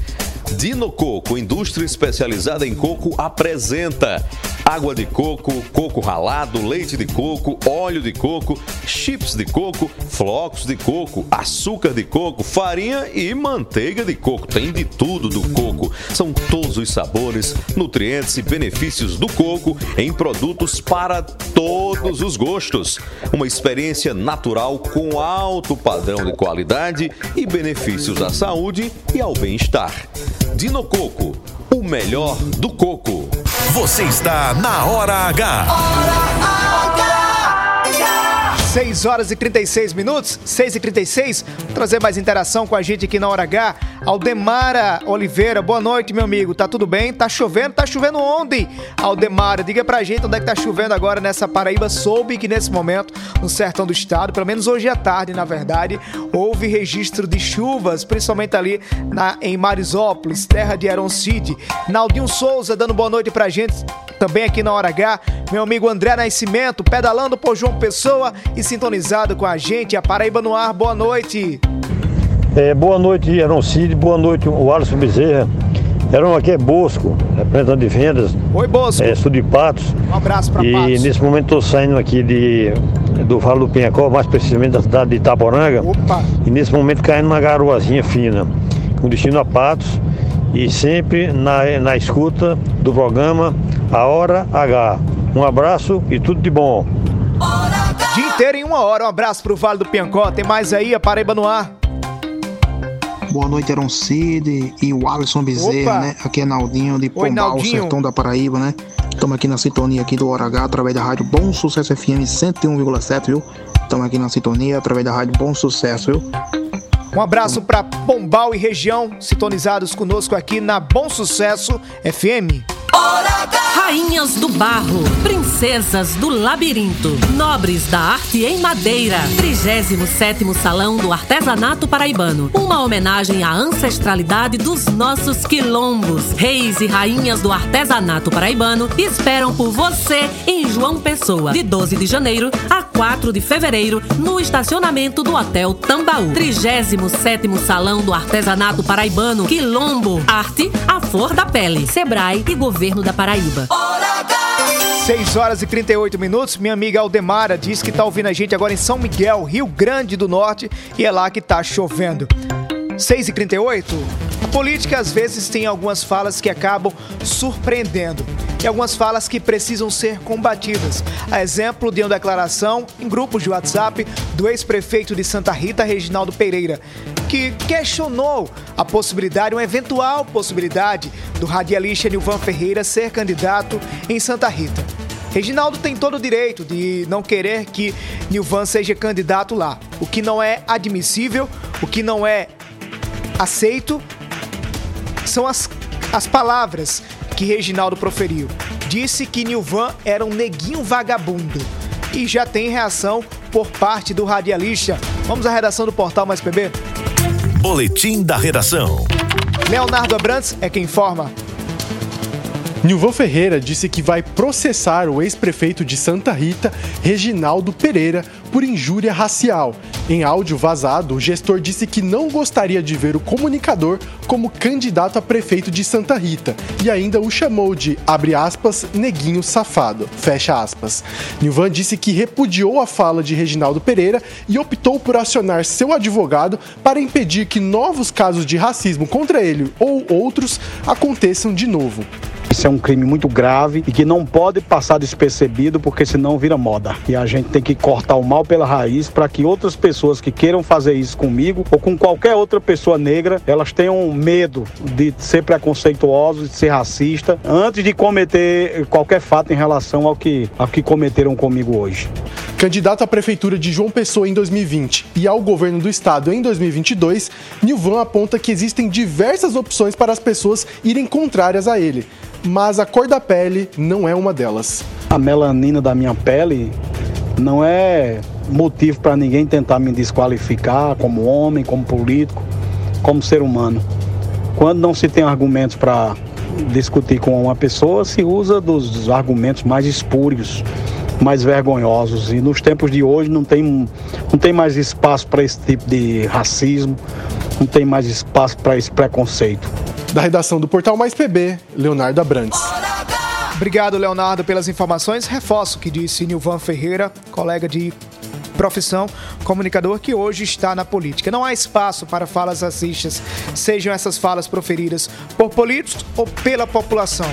Dinococo, indústria especializada em coco, apresenta água de coco, coco ralado, leite de coco, óleo de coco, chips de coco, flocos de coco, açúcar de coco, farinha e manteiga de coco. Tem de tudo do coco. São todos os sabores, nutrientes e benefícios do coco em produtos para todos os gostos. Uma experiência natural com alto padrão de qualidade e benefícios à saúde e ao bem-estar. Dinococo, o melhor do coco. Você está na Hora H. 6 horas e 36 minutos, 6 e 36. Vou trazer mais interação com a gente aqui na Hora H. Aldemara Oliveira, boa noite, meu amigo. Tá tudo bem? Tá chovendo? Tá chovendo onde? Aldemara, diga pra gente onde é que tá chovendo agora nessa Paraíba. Soube que nesse momento, no sertão do estado, pelo menos hoje à tarde, na verdade, houve registro de chuvas, principalmente ali na, em Marisópolis, terra de Aaron Cid. Naldinho Souza dando boa noite pra gente também aqui na Hora H. Meu amigo André Nascimento, pedalando por João Pessoa e sintonizado com a gente. A Paraíba no ar, boa noite. É, boa noite, Aroncide. Boa noite, o Alisson Bezerra. Eram aqui é Bosco, representante de vendas. Oi, Bosco. É, sul de Patos. Um abraço pra E Patos. nesse momento estou saindo aqui de, do Vale do Pinhacó, mais precisamente da cidade de Itaporanga. Opa. E nesse momento caindo uma garoazinha fina, com destino a Patos. E sempre na, na escuta do programa A Hora H. Um abraço e tudo de bom. Dia inteiro em uma hora. Um abraço pro Vale do Piancó. Tem mais aí, a Paraíba no ar. Boa noite, Aaron Cid e o Alisson Bezerra, Opa. né? Aqui é Naldinho de Oi, Pombal, Naldinho. sertão da Paraíba, né? Estamos aqui na sintonia aqui do Hora H, através da rádio Bom Sucesso FM 101,7, viu? Estamos aqui na sintonia através da rádio Bom Sucesso, viu? Um abraço pra Pombal e região, sintonizados conosco aqui na Bom Sucesso FM. Rainhas do Barro, Princesas do Labirinto, Nobres da Arte em Madeira, 37º Salão do Artesanato Paraibano. Uma homenagem à ancestralidade dos nossos quilombos. Reis e rainhas do artesanato paraibano esperam por você em João Pessoa, de 12 de janeiro a 4 de fevereiro, no estacionamento do Hotel Tambaú. 37º Salão do Artesanato Paraibano, Quilombo, Arte, a Flor da Pele, Sebrae e Governo da Paraíba. 6 horas e 38 minutos. Minha amiga Aldemara diz que tá ouvindo a gente agora em São Miguel, Rio Grande do Norte, e é lá que tá chovendo. 6 e 38 A política às vezes tem algumas falas que acabam surpreendendo e algumas falas que precisam ser combatidas. A exemplo de uma declaração em grupos de WhatsApp do ex-prefeito de Santa Rita, Reginaldo Pereira. Que questionou a possibilidade, uma eventual possibilidade, do radialista Nilvan Ferreira ser candidato em Santa Rita. Reginaldo tem todo o direito de não querer que Nilvan seja candidato lá. O que não é admissível, o que não é aceito, são as, as palavras que Reginaldo proferiu. Disse que Nilvan era um neguinho vagabundo. E já tem reação por parte do radialista. Vamos à redação do portal Mais PB? Boletim da redação. Leonardo Abrantes é quem informa. Nilvan Ferreira disse que vai processar o ex-prefeito de Santa Rita, Reginaldo Pereira, por injúria racial. Em áudio vazado, o gestor disse que não gostaria de ver o comunicador como candidato a prefeito de Santa Rita e ainda o chamou de, abre aspas, neguinho safado, fecha aspas. Nilvan disse que repudiou a fala de Reginaldo Pereira e optou por acionar seu advogado para impedir que novos casos de racismo contra ele ou outros aconteçam de novo. Isso é um crime muito grave e que não pode passar despercebido porque senão vira moda. E a gente tem que cortar o mal pela raiz para que outras pessoas que queiram fazer isso comigo ou com qualquer outra pessoa negra, elas tenham medo de ser preconceituosos, de ser racista, antes de cometer qualquer fato em relação ao que, ao que cometeram comigo hoje. Candidato à prefeitura de João Pessoa em 2020 e ao governo do estado em 2022, Nilvan aponta que existem diversas opções para as pessoas irem contrárias a ele mas a cor da pele não é uma delas. A melanina da minha pele não é motivo para ninguém tentar me desqualificar como homem, como político, como ser humano. Quando não se tem argumentos para discutir com uma pessoa, se usa dos argumentos mais espúrios, mais vergonhosos. E nos tempos de hoje não tem, não tem mais espaço para esse tipo de racismo, não tem mais espaço para esse preconceito. Da redação do Portal Mais PB, Leonardo Abrantes. Obrigado, Leonardo, pelas informações. Reforço o que disse Nilvan Ferreira, colega de profissão, comunicador que hoje está na política. Não há espaço para falas racistas, sejam essas falas proferidas por políticos ou pela população.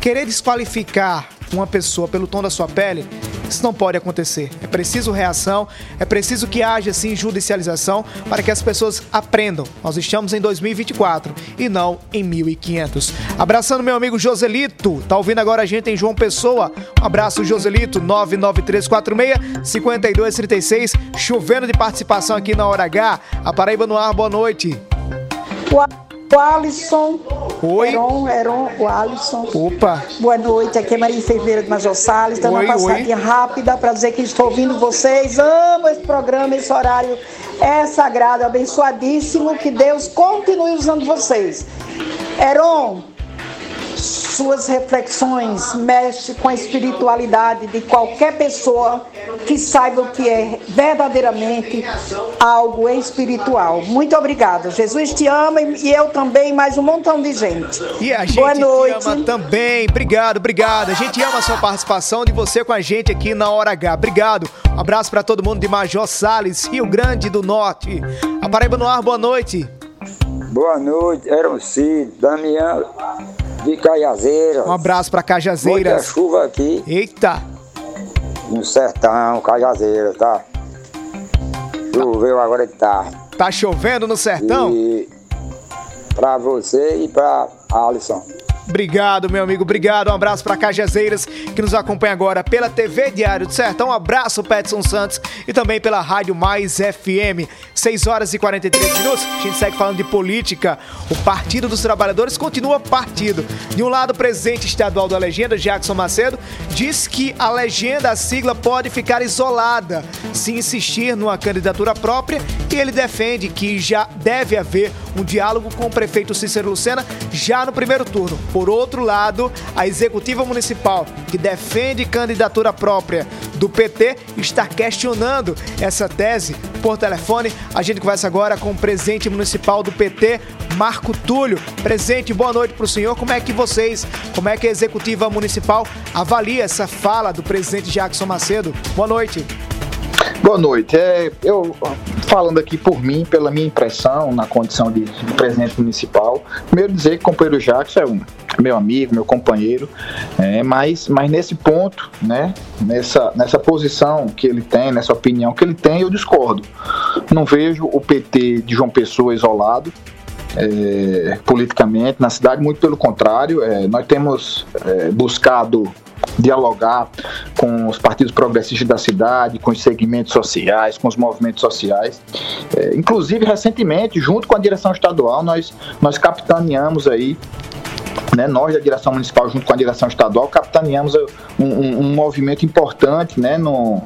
Querer desqualificar uma pessoa pelo tom da sua pele isso não pode acontecer. É preciso reação, é preciso que haja sim judicialização para que as pessoas aprendam. Nós estamos em 2024 e não em 1500. Abraçando meu amigo Joselito, tá ouvindo agora a gente em João Pessoa. Um abraço, Joselito, 99346 5236. Chovendo de participação aqui na Hora H. A Paraíba no ar, boa noite. O Alisson. Oi. Heron, Heron, o Alisson. Opa. Boa noite, aqui é Maria Ferreira de Major Salles, dando Oi, uma passadinha oi. rápida para dizer que estou ouvindo vocês. Amo esse programa, esse horário é sagrado, abençoadíssimo. Que Deus continue usando vocês. Heron, suas reflexões mexem com a espiritualidade de qualquer pessoa que saiba o que é verdadeiramente algo espiritual. Muito obrigada. Jesus te ama e eu também, mais um montão de gente. E a gente Boa noite. te ama também. Obrigado, obrigado. A gente ama a sua participação, de você com a gente aqui na Hora H. Obrigado. Um abraço para todo mundo de Major Salles, Rio Grande do Norte. A Paraíba no ar, boa noite. Boa noite, Eroncid, Damião de Caiazeiras. Um abraço para Cajazeiras. Muita chuva aqui. Eita. No sertão, Cajazeiras, tá? Choveu agora de tarde. Tá chovendo no sertão? E pra você e pra Alisson. Obrigado, meu amigo. Obrigado. Um abraço para Cajazeiras, que nos acompanha agora pela TV Diário do Sertão. Um abraço, Petson Santos. E também pela Rádio Mais FM. 6 horas e 43 minutos. A gente segue falando de política. O Partido dos Trabalhadores continua partido. De um lado, o presidente estadual da legenda, Jackson Macedo, diz que a legenda, a sigla, pode ficar isolada se insistir numa candidatura própria. E ele defende que já deve haver um diálogo com o prefeito Cícero Lucena já no primeiro turno. Por outro lado, a executiva municipal, que defende candidatura própria do PT, está questionando essa tese por telefone. A gente conversa agora com o presidente municipal do PT, Marco Túlio. Presidente, boa noite para o senhor. Como é que vocês, como é que a executiva municipal avalia essa fala do presidente Jackson Macedo? Boa noite. Boa noite. É, eu falando aqui por mim, pela minha impressão na condição de, de presidente municipal, primeiro dizer que o companheiro Jackson é um meu amigo, meu companheiro, É, mas, mas nesse ponto, né, nessa, nessa posição que ele tem, nessa opinião que ele tem, eu discordo. Não vejo o PT de João Pessoa isolado, é, politicamente na cidade, muito pelo contrário, é, nós temos é, buscado dialogar com os partidos progressistas da cidade, com os segmentos sociais, com os movimentos sociais. É, inclusive, recentemente, junto com a direção estadual, nós, nós capitaneamos aí né, nós da direção municipal, junto com a direção estadual, capitaneamos um, um, um movimento importante né, no,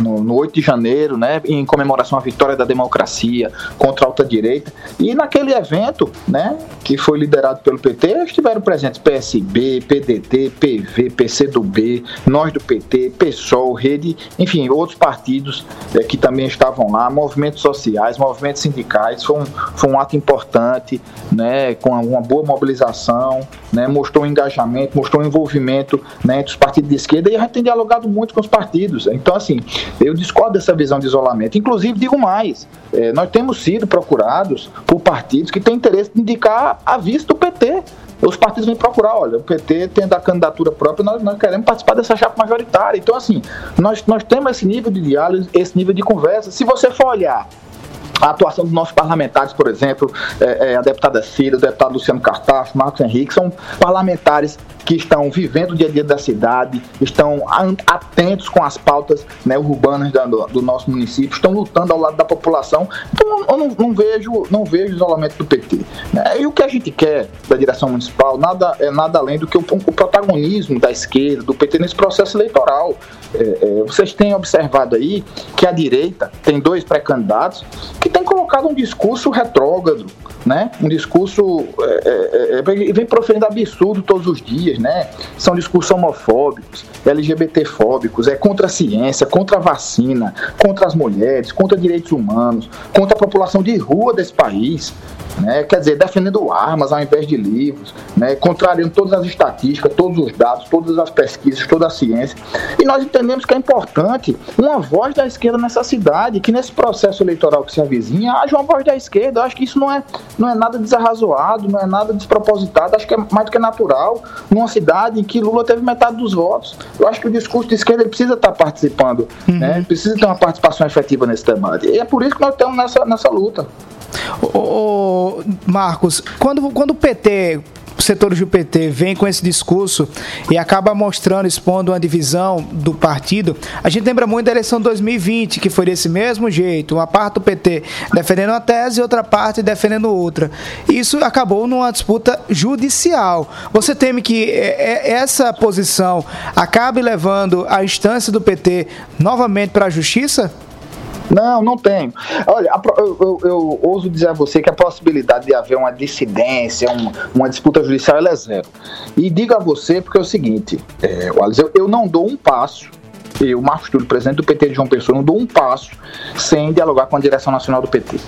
no, no 8 de janeiro, né, em comemoração à vitória da democracia contra a alta direita. E naquele evento, né, que foi liderado pelo PT, estiveram presentes PSB, PDT, PV, PCdoB, nós do PT, PSOL, Rede, enfim, outros partidos é, que também estavam lá, movimentos sociais, movimentos sindicais. Foi um, foi um ato importante, né, com uma boa mobilização, né, mostrou engajamento, mostrou envolvimento né, entre os partidos de esquerda e a gente tem dialogado muito com os partidos. Então, assim, eu discordo dessa visão de isolamento. Inclusive, digo mais, é, nós temos sido procurados por partidos que têm interesse em indicar a vista do PT. Os partidos vêm procurar, olha, o PT tem da candidatura própria, nós, nós queremos participar dessa chapa majoritária. Então, assim, nós, nós temos esse nível de diálogo, esse nível de conversa. Se você for olhar a atuação dos nossos parlamentares, por exemplo, é, é, a deputada Cira, o deputado Luciano Cartacho, Marcos Henrique, são parlamentares que estão vivendo o dia a dia da cidade, estão atentos com as pautas né, urbanas do, do, nosso município, estão lutando ao lado da população. Então eu não, não vejo, não vejo isolamento do PT. Né? E o que a gente quer da direção municipal nada, é nada além do que o, o protagonismo da esquerda, do PT nesse processo eleitoral. É, é, vocês têm observado aí que a direita tem dois pré-candidatos que têm colocado um discurso retrógrado, né? Um discurso é, é, é vem proferindo absurdo todos os dias, né? São discursos homofóbicos, LGBTfóbicos, é contra a ciência, contra a vacina, contra as mulheres, contra direitos humanos, contra a população de rua desse país, né? Quer dizer, defendendo armas ao invés de livros, né? Contrariando todas as estatísticas, todos os dados, todas as pesquisas, toda a ciência. E nós entendemos que é importante uma voz da esquerda nessa cidade, que nesse processo eleitoral que se avizinha, haja uma voz da esquerda. Eu acho que isso não é não é nada desarrazoado, não é nada despropositado, acho que é mais do que natural numa cidade em que Lula teve metade dos votos. Eu acho que o discurso de esquerda precisa estar participando, uhum. né? precisa ter uma participação efetiva nesse debate. E é por isso que nós estamos nessa, nessa luta. Ô, Marcos, quando, quando o PT setores do PT vem com esse discurso e acaba mostrando, expondo uma divisão do partido, a gente lembra muito da eleição de 2020, que foi desse mesmo jeito, uma parte do PT defendendo uma tese e outra parte defendendo outra. Isso acabou numa disputa judicial. Você teme que é, é, essa posição acabe levando a instância do PT novamente para a justiça? Não, não tenho. Olha, eu, eu, eu, ouso dizer a você que a possibilidade de haver uma dissidência, uma, uma disputa judicial, ela é zero. E digo a você porque é o seguinte, é, Wallace, eu, eu não dou um passo eu, Marcos Túlio, presidente do PT de João Pessoa, não dou um passo sem dialogar com a direção nacional do PT,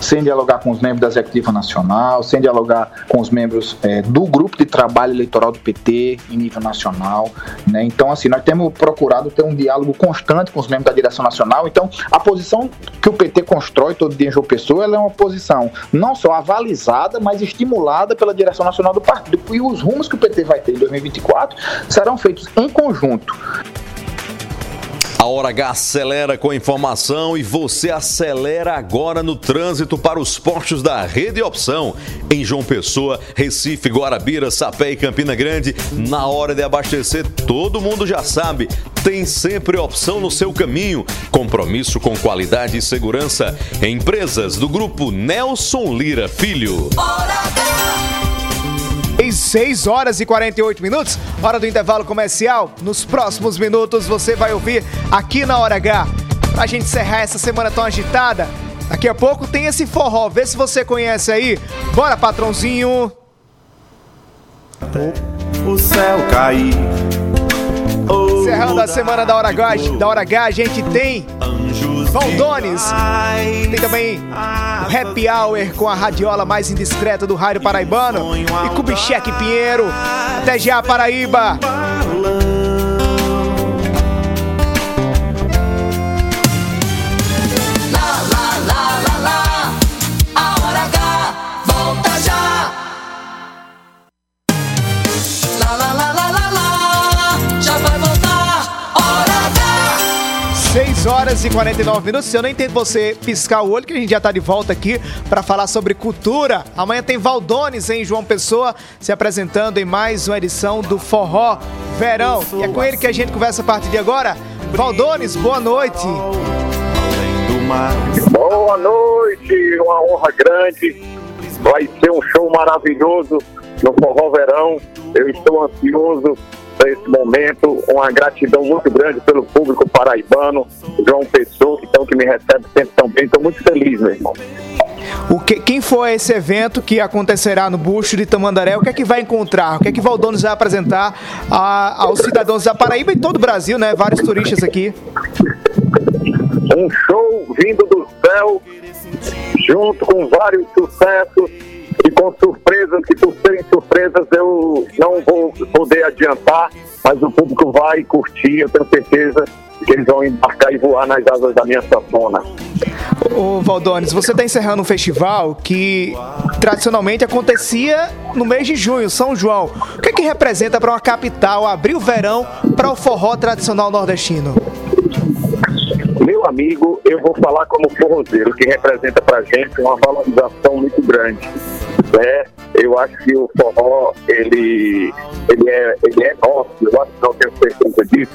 sem dialogar com os membros da executiva nacional, sem dialogar com os membros é, do grupo de trabalho eleitoral do PT em nível nacional. Né? Então, assim, nós temos procurado ter um diálogo constante com os membros da direção nacional. Então, a posição que o PT constrói todo dia em João Pessoa, é uma posição não só avalizada, mas estimulada pela direção nacional do partido. E os rumos que o PT vai ter em 2024 serão feitos em conjunto. A Hora H acelera com informação e você acelera agora no trânsito para os postos da Rede Opção. Em João Pessoa, Recife, Guarabira, Sapé e Campina Grande, na hora de abastecer, todo mundo já sabe, tem sempre opção no seu caminho. Compromisso com qualidade e segurança. Empresas do grupo Nelson Lira Filho. Hora H. 6 horas e 48 minutos, hora do intervalo comercial. Nos próximos minutos você vai ouvir aqui na Hora H. Pra gente encerrar essa semana tão agitada, daqui a pouco tem esse forró. Vê se você conhece aí. Bora, patrãozinho! O céu cair. Encerrando a semana da Hora H, da Hora H a gente tem Valdones. Tem também o Happy Hour com a radiola mais indiscreta do rádio paraibano. E Kubitschek Pinheiro. Até já, Paraíba. 6 horas e 49 minutos. Eu não entendo você piscar o olho, que a gente já está de volta aqui para falar sobre cultura. Amanhã tem Valdones em João Pessoa se apresentando em mais uma edição do Forró Verão. E é com ele que a gente conversa a partir de agora. Valdones, boa noite. Boa noite, uma honra grande. Vai ser um show maravilhoso no Forró Verão. Eu estou ansioso para esse momento. Uma gratidão muito grande pelo público paraibano, João Pessoa, então, que me recebe sempre tão bem. Estou muito feliz, meu irmão. O que, quem for esse evento que acontecerá no Busto de Tamandaré, o que é que vai encontrar? O que é que Valdones vai apresentar a, aos cidadãos da Paraíba e todo o Brasil, né? Vários turistas aqui. Um show vindo do céu, junto com vários sucessos e com surpresas que por serem surpresas eu não vou poder adiantar, mas o público vai curtir, eu tenho certeza que eles vão embarcar e voar nas asas da minha sanfona. Ô Valdones, você está encerrando um festival que tradicionalmente acontecia no mês de junho, São João. O que é que representa para uma capital abrir o verão para o forró tradicional nordestino? Amigo, eu vou falar como forrozeiro, que representa pra gente uma valorização muito grande. Né? Eu acho que o forró, ele, ele, é, ele é nosso, eu acho que não tenho certeza disso,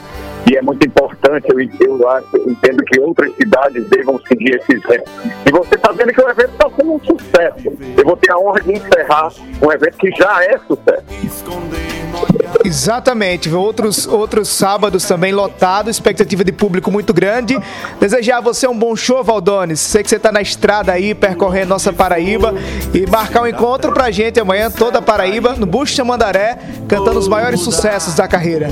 e é muito importante, eu, eu, acho, eu entendo que outras cidades devam seguir esse exemplo. E você está vendo que o evento está sendo um sucesso. Eu vou ter a honra de encerrar um evento que já é sucesso. Exatamente, outros, outros sábados também lotado, expectativa de público muito grande. Desejar a você um bom show, Valdones. Sei que você está na estrada aí, percorrendo nossa Paraíba e marcar um encontro pra gente amanhã, toda a Paraíba, no Busto Mandaré, cantando os maiores sucessos da carreira.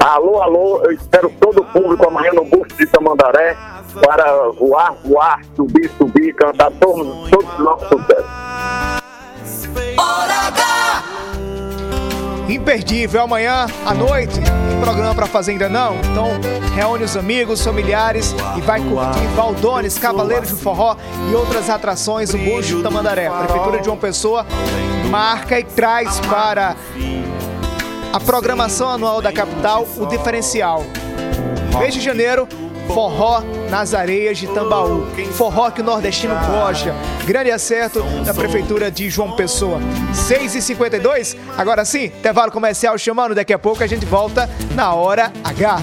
Alô, alô, eu espero todo o público amanhã no Busto de Tamandaré para voar, voar, subir, subir, cantar todos, todos os nossos sucessos. Imperdível, amanhã à noite tem programa para fazer ainda não? Então reúne os amigos, familiares e vai curtir Valdones, Cavaleiros do Forró e outras atrações do Busto Tamandaré. Prefeitura de João Pessoa marca e traz para a programação anual da capital o diferencial. Mês de janeiro, forró nas areias de Tambaú. Forró que o nordestino gosta. Grande acerto da Prefeitura de João Pessoa. 6h52, agora sim, intervalo comercial chamando. Daqui a pouco a gente volta na hora H.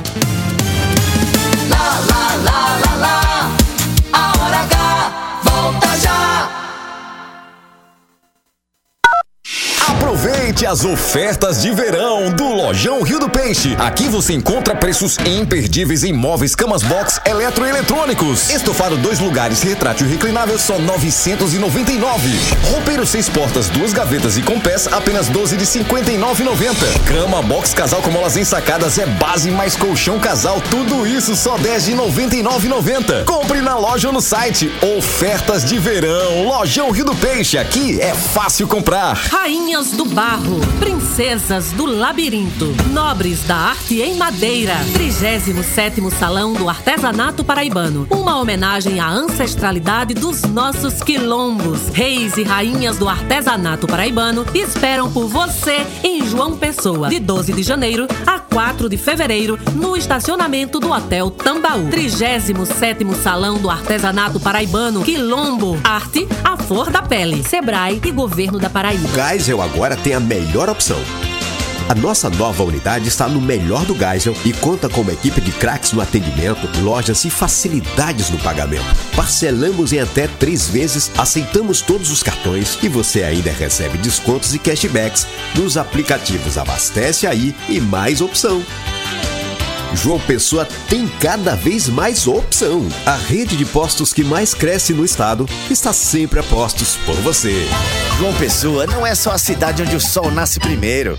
Lá, lá, lá, lá, lá. A hora H volta já. Aproveite as ofertas de verão do Lojão Rio do Peixe. Aqui você encontra preços imperdíveis em móveis, camas box, eletroeletrônicos. Estofado dois lugares, retrátil reclinável, só 999. Roupeiro seis portas, duas gavetas e com pés, apenas 12 de 59,90. Cama box casal com molas ensacadas é base mais colchão casal, tudo isso só 10 de 99,90. Compre na loja ou no site. Ofertas de verão, Lojão Rio do Peixe. Aqui é fácil comprar. Rainhas do Barro, Princesas do Labirinto, Nobres da Arte em Madeira, 37º Salão do Artesanato Paraibano. Uma homenagem à ancestralidade dos nossos quilombos. Reis e rainhas do artesanato paraibano esperam por você em João Pessoa, de 12 de janeiro a 4 de fevereiro, no estacionamento do Hotel Tambaú. 37º Salão do Artesanato Paraibano, Quilombo, Arte, a flor da pele, Sebrae e Governo da Paraíba. Geisel agora tem a melhor opção. A nossa nova unidade está no melhor do Geisel e conta com uma equipe de craques no atendimento, lojas e facilidades no pagamento. Parcelamos em até três vezes, aceitamos todos os cartões e você ainda recebe descontos e cashbacks nos aplicativos Abastece Aí e Mais Opção. João Pessoa tem cada vez mais opção. A rede de postos que mais cresce no estado está sempre a postos por você. João Pessoa não é só a cidade onde o sol nasce primeiro.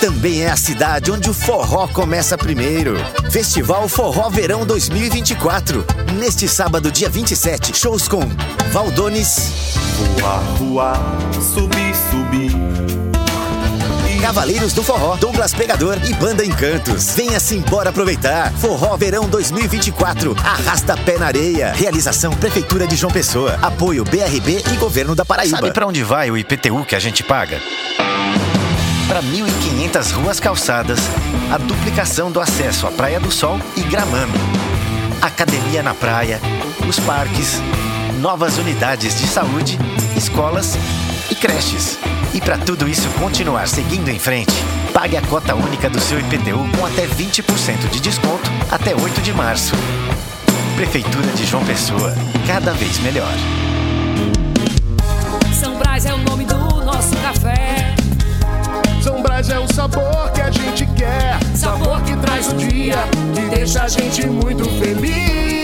Também é a cidade onde o forró começa primeiro. Festival Forró Verão 2024. Neste sábado, dia 27, shows com Valdones, voar, subir, subir. Cavaleiros do Forró, Douglas Pegador e Banda Encantos. Venha-se embora aproveitar. Forró Verão 2024. Arrasta pé na areia. Realização Prefeitura de João Pessoa. Apoio BRB e Governo da Paraíba. Sabe pra onde vai o IPTU que a gente paga? Para 1.500 ruas calçadas, a duplicação do acesso à Praia do Sol e Gramame. academia na praia, os parques, novas unidades de saúde, escolas e creches. E para tudo isso continuar seguindo em frente, pague a cota única do seu IPTU com até 20% de desconto até 8 de março. Prefeitura de João Pessoa, cada vez melhor. São Brás é o nome do nosso café. São Brás é o sabor que a gente quer. Sabor que traz o dia, que deixa a gente muito feliz.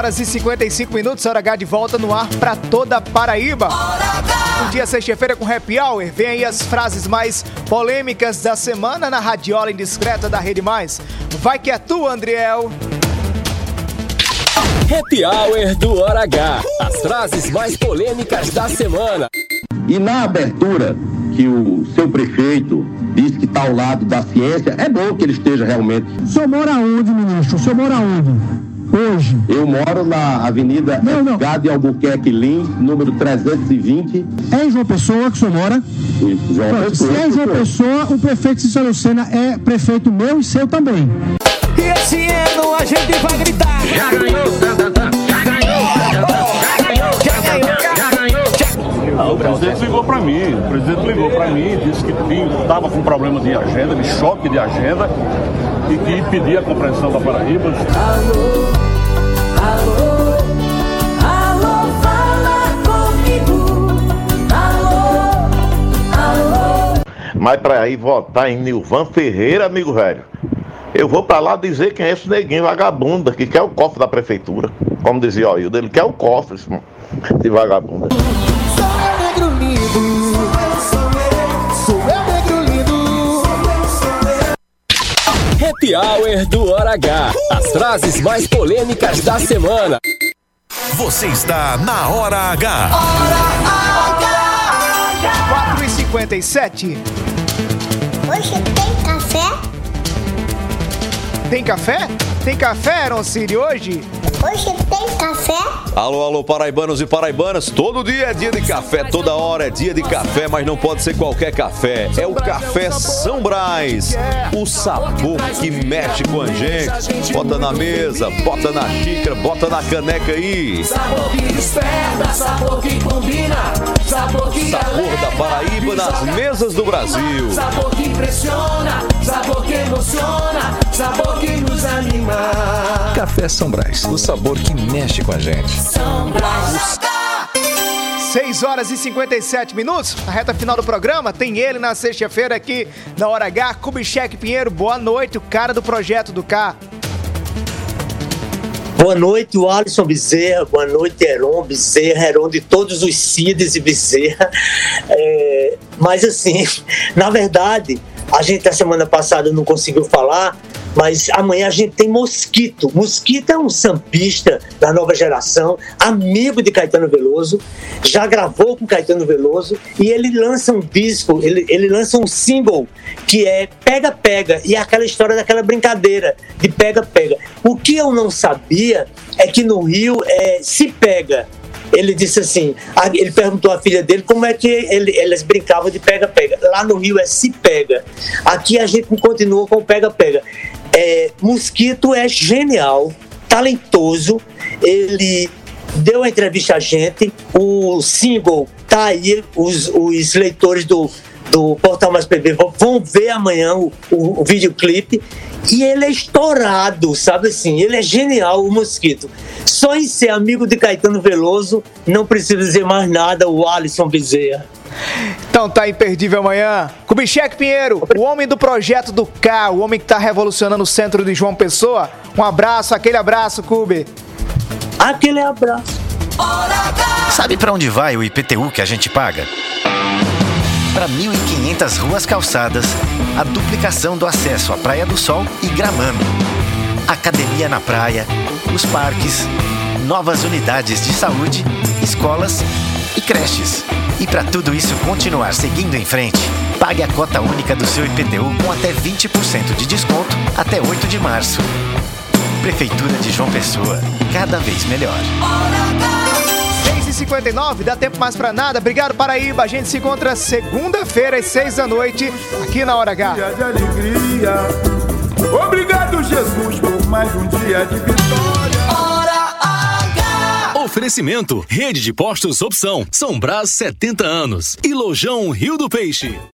horas e 55 minutos, hora H de volta no ar pra toda a Paraíba. Um dia sexta-feira com Happy Hour, vem aí as frases mais polêmicas da semana na radiola indiscreta da Rede Mais. Vai que é tu, Andriel. Happy Hour do Hora H. As frases mais polêmicas da semana. E na abertura que o seu prefeito diz que está ao lado da ciência, é bom que ele esteja realmente. O senhor mora onde, ministro? O senhor mora onde? Hoje. Eu moro na Avenida Edgar de Albuquerque Lins, número 320. É em João Pessoa que o senhor mora? Isso, João Pronto, Pessoa. Se é em João Pessoa, o prefeito Cícero Lucena é prefeito meu e seu também. E esse ano a gente vai gritar. Já ganhou, Ah, o presidente ligou para mim, o presidente ligou para mim, disse que estava com problema de agenda, de choque de agenda, e que pedia a compreensão da Paraíba. Alô, Mas pra ir votar em Nilvan Ferreira, amigo velho, eu vou pra lá dizer quem é esse neguinho vagabunda que quer o cofre da prefeitura. Como dizia o Hildo, ele quer o cofre, esse, vagabunda. Happy Hour do Hora H. As frases mais polêmicas da semana. Você está na Hora H. 4 e 57 Hoje tem café? Tem café? Tem café, Aaron hoje? Hoje tem café? Alô, alô, paraibanos e paraibanas. Todo dia é dia de café, toda hora é dia de café, mas não pode ser qualquer café. É o café São Brás. O sabor que mexe com a gente. Bota na mesa, bota na xícara, bota na caneca aí. Sabor que desperta, sabor que combina, sabor que Sabor da Paraíba nas mesas do Brasil. Sabor que impressiona, sabor que emociona, sabor que nos anima. Café São Brás, o sabor que mexe com a gente. São Brás. 6 horas e 57 minutos, na reta final do programa, tem ele na sexta-feira aqui na Hora H, Kubitschek Pinheiro, boa noite, o cara do projeto do K. Boa noite, Alisson Bezerra. Boa noite, Heron Bezerra, Heron de todos os Cides e Bezerra. É, mas, assim, [LAUGHS] na verdade, a gente, a semana passada, não conseguiu falar, mas amanhã a gente tem Mosquito. Mosquito é um sambista da nova geração, amigo de Caetano Veloso, já gravou com Caetano Veloso e ele lança um disco, ele, ele lança um single que é Pega Pega e é aquela história daquela brincadeira de Pega Pega. O que eu não sabia é que no Rio é, se pega. Ele disse assim, ele perguntou à filha dele como é que ele- eles brincavam de pega-pega. Lá no Rio é se pega. Aqui a gente continua com pega-pega. É, Mosquito é genial, talentoso. Ele deu a entrevista a gente. O single tá aí. Os, os leitores do, do Portal Mais PB vão, vão ver amanhã o, o, o videoclipe. E ele é estourado, sabe assim? Ele é genial, o Mosquito. Só em ser amigo de Caetano Veloso, não precisa dizer mais nada, o Alisson Bezerra. Então tá imperdível amanhã. Kubitschek Pinheiro, o homem do projeto do K, o homem que tá revolucionando o centro de João Pessoa. Um abraço, aquele abraço, Kubi. Aquele abraço. Sabe para onde vai o IPTU que a gente paga? Para 1.500 ruas calçadas, a duplicação do acesso à Praia do Sol e Gramame, academia na praia, os parques, novas unidades de saúde, escolas e creches. E para tudo isso continuar seguindo em frente, pague a cota única do seu IPTU com até 20% de desconto até 8 de março. Prefeitura de João Pessoa, cada vez melhor. 6h59, dá tempo mais pra nada. Obrigado, Paraíba. A gente se encontra segunda-feira às 6 da noite, aqui na Hora H. Dia de alegria. Obrigado, Jesus, por mais um dia de vitória. Oferecimento: Rede de Postos Opção. São Brás 70 anos. E Lojão Rio do Peixe.